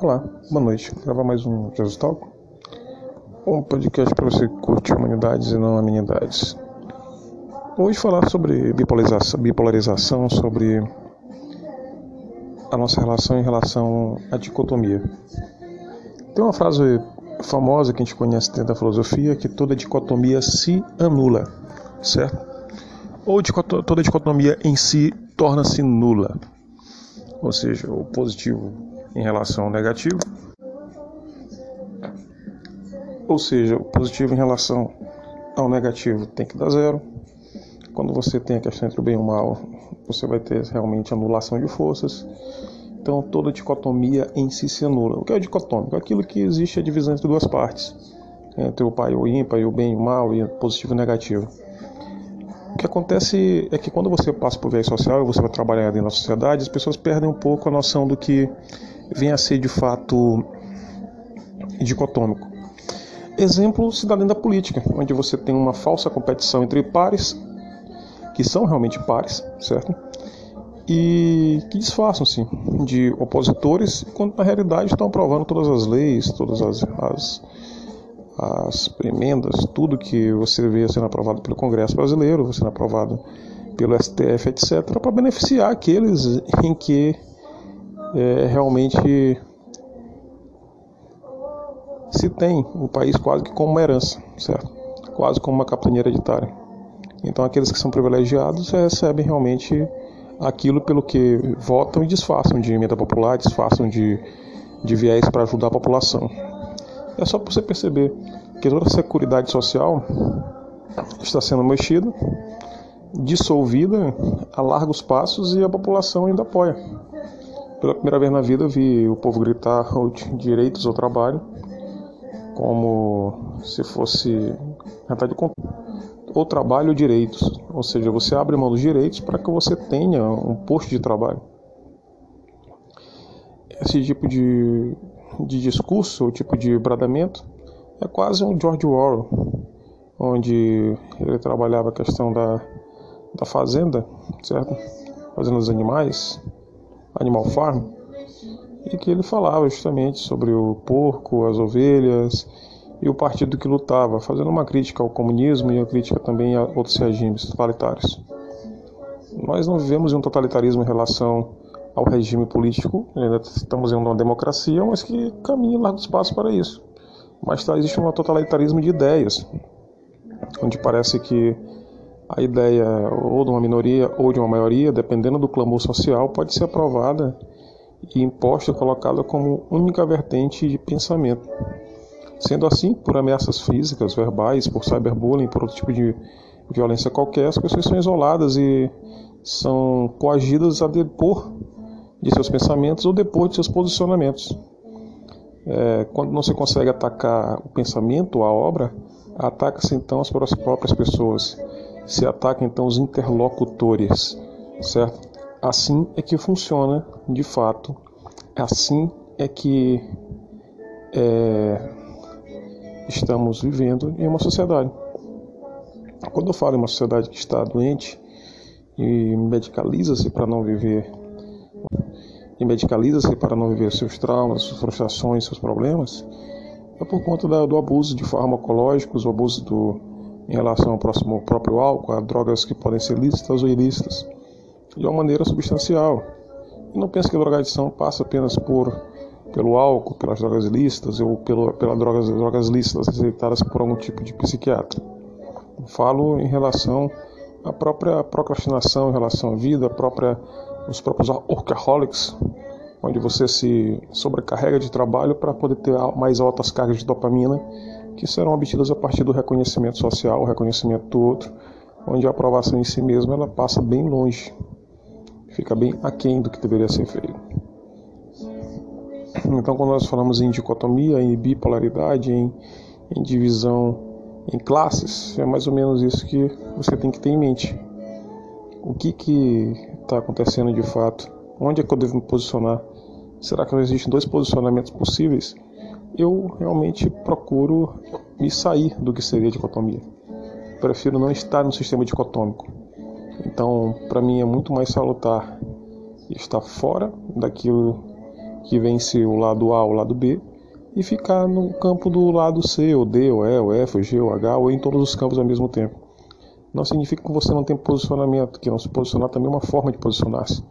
Olá, boa noite. Gravar mais um Jesus Talk, um podcast para você que curte humanidades e não amenidades. Hoje falar sobre bipolarização, bipolarização, sobre a nossa relação em relação à dicotomia. Tem uma frase famosa que a gente conhece dentro da filosofia que toda dicotomia se anula, certo? Ou toda dicotomia em si torna-se nula ou seja, o positivo em relação ao negativo, ou seja, o positivo em relação ao negativo tem que dar zero. Quando você tem a questão entre o bem e o mal, você vai ter realmente anulação de forças. Então toda dicotomia em si se anula. O que é dicotômico? Aquilo que existe a divisão entre duas partes, entre o pai e o ímpar, e o bem e o mal, e o positivo e o negativo. O que acontece é que quando você passa por viés social e você vai trabalhar dentro da sociedade, as pessoas perdem um pouco a noção do que vem a ser de fato dicotômico. Exemplo se dá dentro da política, onde você tem uma falsa competição entre pares, que são realmente pares, certo? E que disfarçam-se de opositores, quando na realidade estão aprovando todas as leis, todas as, as as emendas, tudo que você vê sendo aprovado pelo Congresso Brasileiro, sendo aprovado pelo STF, etc., para beneficiar aqueles em que é, realmente se tem o país quase que como uma herança, certo? Quase como uma capitania hereditária. Então aqueles que são privilegiados recebem realmente aquilo pelo que votam e disfarçam de emenda popular, disfarçam de, de viés para ajudar a população. É só para você perceber que toda a seguridade social está sendo mexida, dissolvida a largos passos e a população ainda apoia. Pela primeira vez na vida vi o povo gritar direitos ao trabalho como se fosse ou trabalho direitos, ou seja, você abre mão dos direitos para que você tenha um posto de trabalho. Esse tipo de de discurso, o tipo de bradamento, é quase um George Orwell, onde ele trabalhava a questão da, da fazenda, certo? Fazenda dos animais, Animal Farm, e que ele falava justamente sobre o porco, as ovelhas e o partido que lutava, fazendo uma crítica ao comunismo e uma crítica também a outros regimes totalitários. Nós não vivemos em um totalitarismo em relação ao regime político. Ainda estamos em uma democracia, mas que caminha largos passos para isso. Mas tá, existe um totalitarismo de ideias, onde parece que a ideia ou de uma minoria ou de uma maioria, dependendo do clamor social, pode ser aprovada e imposta, colocada como única vertente de pensamento. Sendo assim, por ameaças físicas, verbais, por cyberbullying, por outro tipo de violência qualquer, as pessoas são isoladas e são coagidas a depor de seus pensamentos ou depois de seus posicionamentos. É, quando não se consegue atacar o pensamento, a obra, ataca-se então as próprias pessoas, se ataca então os interlocutores, certo? Assim é que funciona de fato, assim é que é, estamos vivendo em uma sociedade. Quando eu falo em uma sociedade que está doente e medicaliza-se para não viver e medicaliza-se para não viver seus traumas, suas frustrações, seus problemas, é por conta da, do abuso de farmacológicos, o abuso do, em relação ao, próximo, ao próprio álcool, a drogas que podem ser lícitas ou ilícitas, de uma maneira substancial. E não pense que a drogadição passa apenas por pelo álcool, pelas drogas ilícitas ou pelas drogas, drogas lícitas receitadas por algum tipo de psiquiatra. Falo em relação à própria procrastinação em relação à vida, própria os próprios workaholics, onde você se sobrecarrega de trabalho para poder ter mais altas cargas de dopamina, que serão obtidas a partir do reconhecimento social, o reconhecimento do outro, onde a aprovação em si mesma ela passa bem longe, fica bem aquém do que deveria ser feito. Então, quando nós falamos em dicotomia, em bipolaridade, em, em divisão em classes, é mais ou menos isso que você tem que ter em mente. O que está acontecendo de fato? Onde é que eu devo me posicionar? Será que não existem dois posicionamentos possíveis? Eu realmente procuro me sair do que seria dicotomia. Prefiro não estar no sistema dicotômico. Então, para mim é muito mais salutar estar fora daquilo que vence o lado A o lado B, e ficar no campo do lado C, ou D, ou E, ou F, ou G, ou H, ou em todos os campos ao mesmo tempo. Não significa que você não tem posicionamento, que não se posicionar também é uma forma de posicionar-se.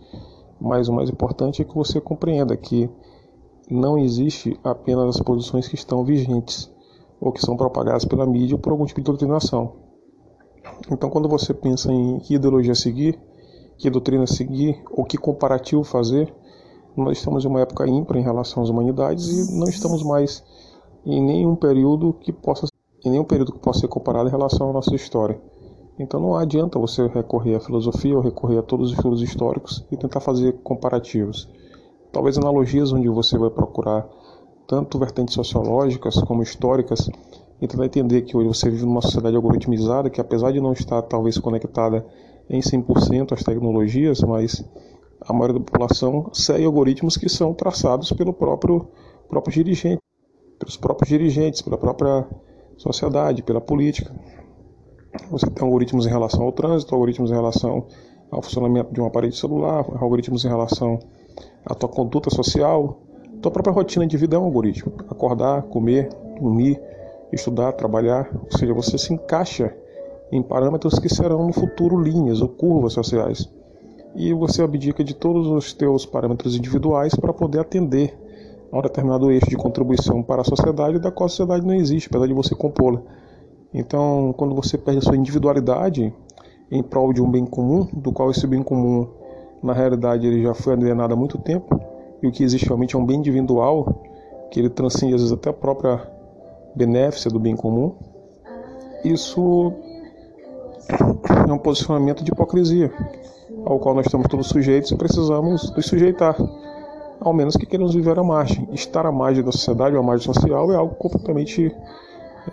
Mas o mais importante é que você compreenda que não existe apenas as posições que estão vigentes ou que são propagadas pela mídia ou por algum tipo de doutrinação. Então, quando você pensa em que ideologia seguir, que doutrina seguir ou que comparativo fazer, nós estamos em uma época ímpar em relação às humanidades e não estamos mais em nenhum período que possa em nenhum período que possa ser comparado em relação à nossa história. Então não adianta você recorrer à filosofia ou recorrer a todos os estudos históricos e tentar fazer comparativos. Talvez analogias onde você vai procurar tanto vertentes sociológicas como históricas e tentar entender que hoje você vive numa sociedade algoritmizada que apesar de não estar talvez conectada em 100% às tecnologias, mas a maioria da população segue algoritmos que são traçados pelo próprio, próprio dirigente, pelos próprios dirigentes, pela própria sociedade, pela política. Você tem algoritmos em relação ao trânsito, algoritmos em relação ao funcionamento de um aparelho celular, algoritmos em relação à tua conduta social, tua própria rotina de vida é um algoritmo. Acordar, comer, dormir, estudar, trabalhar, ou seja, você se encaixa em parâmetros que serão no futuro linhas ou curvas sociais e você abdica de todos os teus parâmetros individuais para poder atender a um determinado eixo de contribuição para a sociedade da qual a sociedade não existe, apesar de você compô-la. Então, quando você perde a sua individualidade em prol de um bem comum, do qual esse bem comum, na realidade, ele já foi alienado há muito tempo, e o que existe realmente é um bem individual, que ele transcende às vezes até a própria benéfica do bem comum, isso é um posicionamento de hipocrisia ao qual nós estamos todos sujeitos e precisamos nos sujeitar, ao menos que queremos viver à margem. Estar à margem da sociedade ou à margem social é algo completamente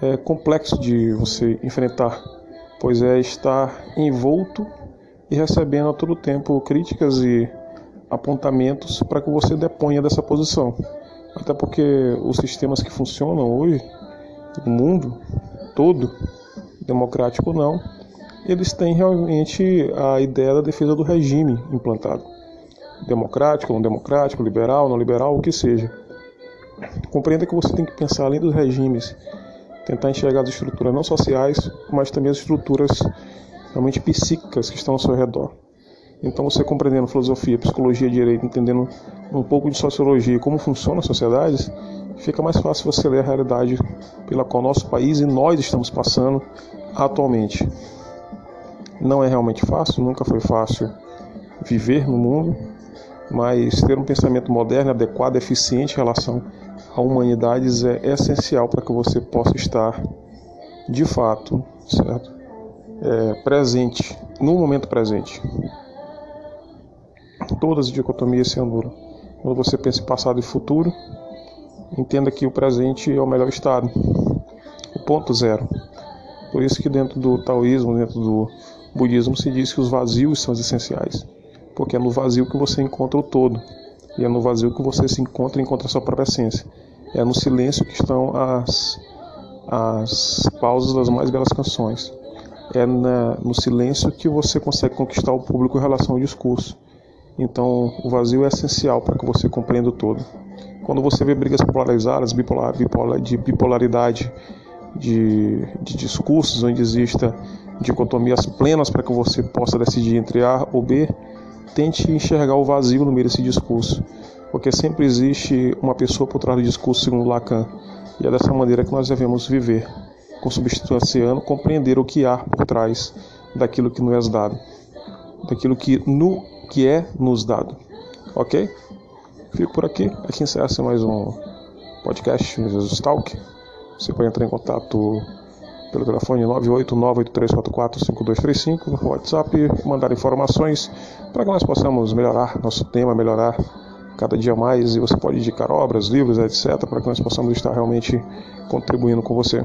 é, complexo de você enfrentar, pois é estar envolto e recebendo a todo tempo críticas e apontamentos para que você deponha dessa posição. Até porque os sistemas que funcionam hoje, no mundo todo, democrático ou não, eles têm realmente a ideia da defesa do regime implantado. Democrático, não democrático, liberal, não liberal, o que seja. Compreenda que você tem que pensar além dos regimes, tentar enxergar as estruturas não sociais, mas também as estruturas realmente psíquicas que estão ao seu redor. Então, você compreendendo filosofia, psicologia, direito, entendendo um pouco de sociologia e como funcionam as sociedades, fica mais fácil você ler a realidade pela qual nosso país e nós estamos passando atualmente. Não é realmente fácil, nunca foi fácil viver no mundo, mas ter um pensamento moderno, adequado, eficiente em relação a humanidades é essencial para que você possa estar de fato, certo? É, presente, no momento presente. Todas as dicotomias se anulam. Quando você pensa em passado e futuro, entenda que o presente é o melhor estado, o ponto zero. Por isso que dentro do taoísmo, dentro do budismo se diz que os vazios são os essenciais, porque é no vazio que você encontra o todo, e é no vazio que você se encontra e encontra a sua própria essência. É no silêncio que estão as, as pausas das mais belas canções. É na, no silêncio que você consegue conquistar o público em relação ao discurso. Então, o vazio é essencial para que você compreenda o todo. Quando você vê brigas polarizadas, bipolar, bipolar, de bipolaridade de, de discursos, onde exista dicotomias plenas para que você possa decidir entre A ou B, tente enxergar o vazio no meio desse discurso, porque sempre existe uma pessoa por trás do discurso, segundo Lacan, e é dessa maneira que nós devemos viver, com substituição compreender o que há por trás daquilo que nos é dado, daquilo que, no, que é nos dado. Ok? Fico por aqui. Aqui encerra mais um podcast Jesus Talk. Você pode entrar em contato pelo telefone 98983445235 no WhatsApp, mandar informações para que nós possamos melhorar nosso tema, melhorar cada dia mais e você pode indicar obras, livros, etc, para que nós possamos estar realmente contribuindo com você.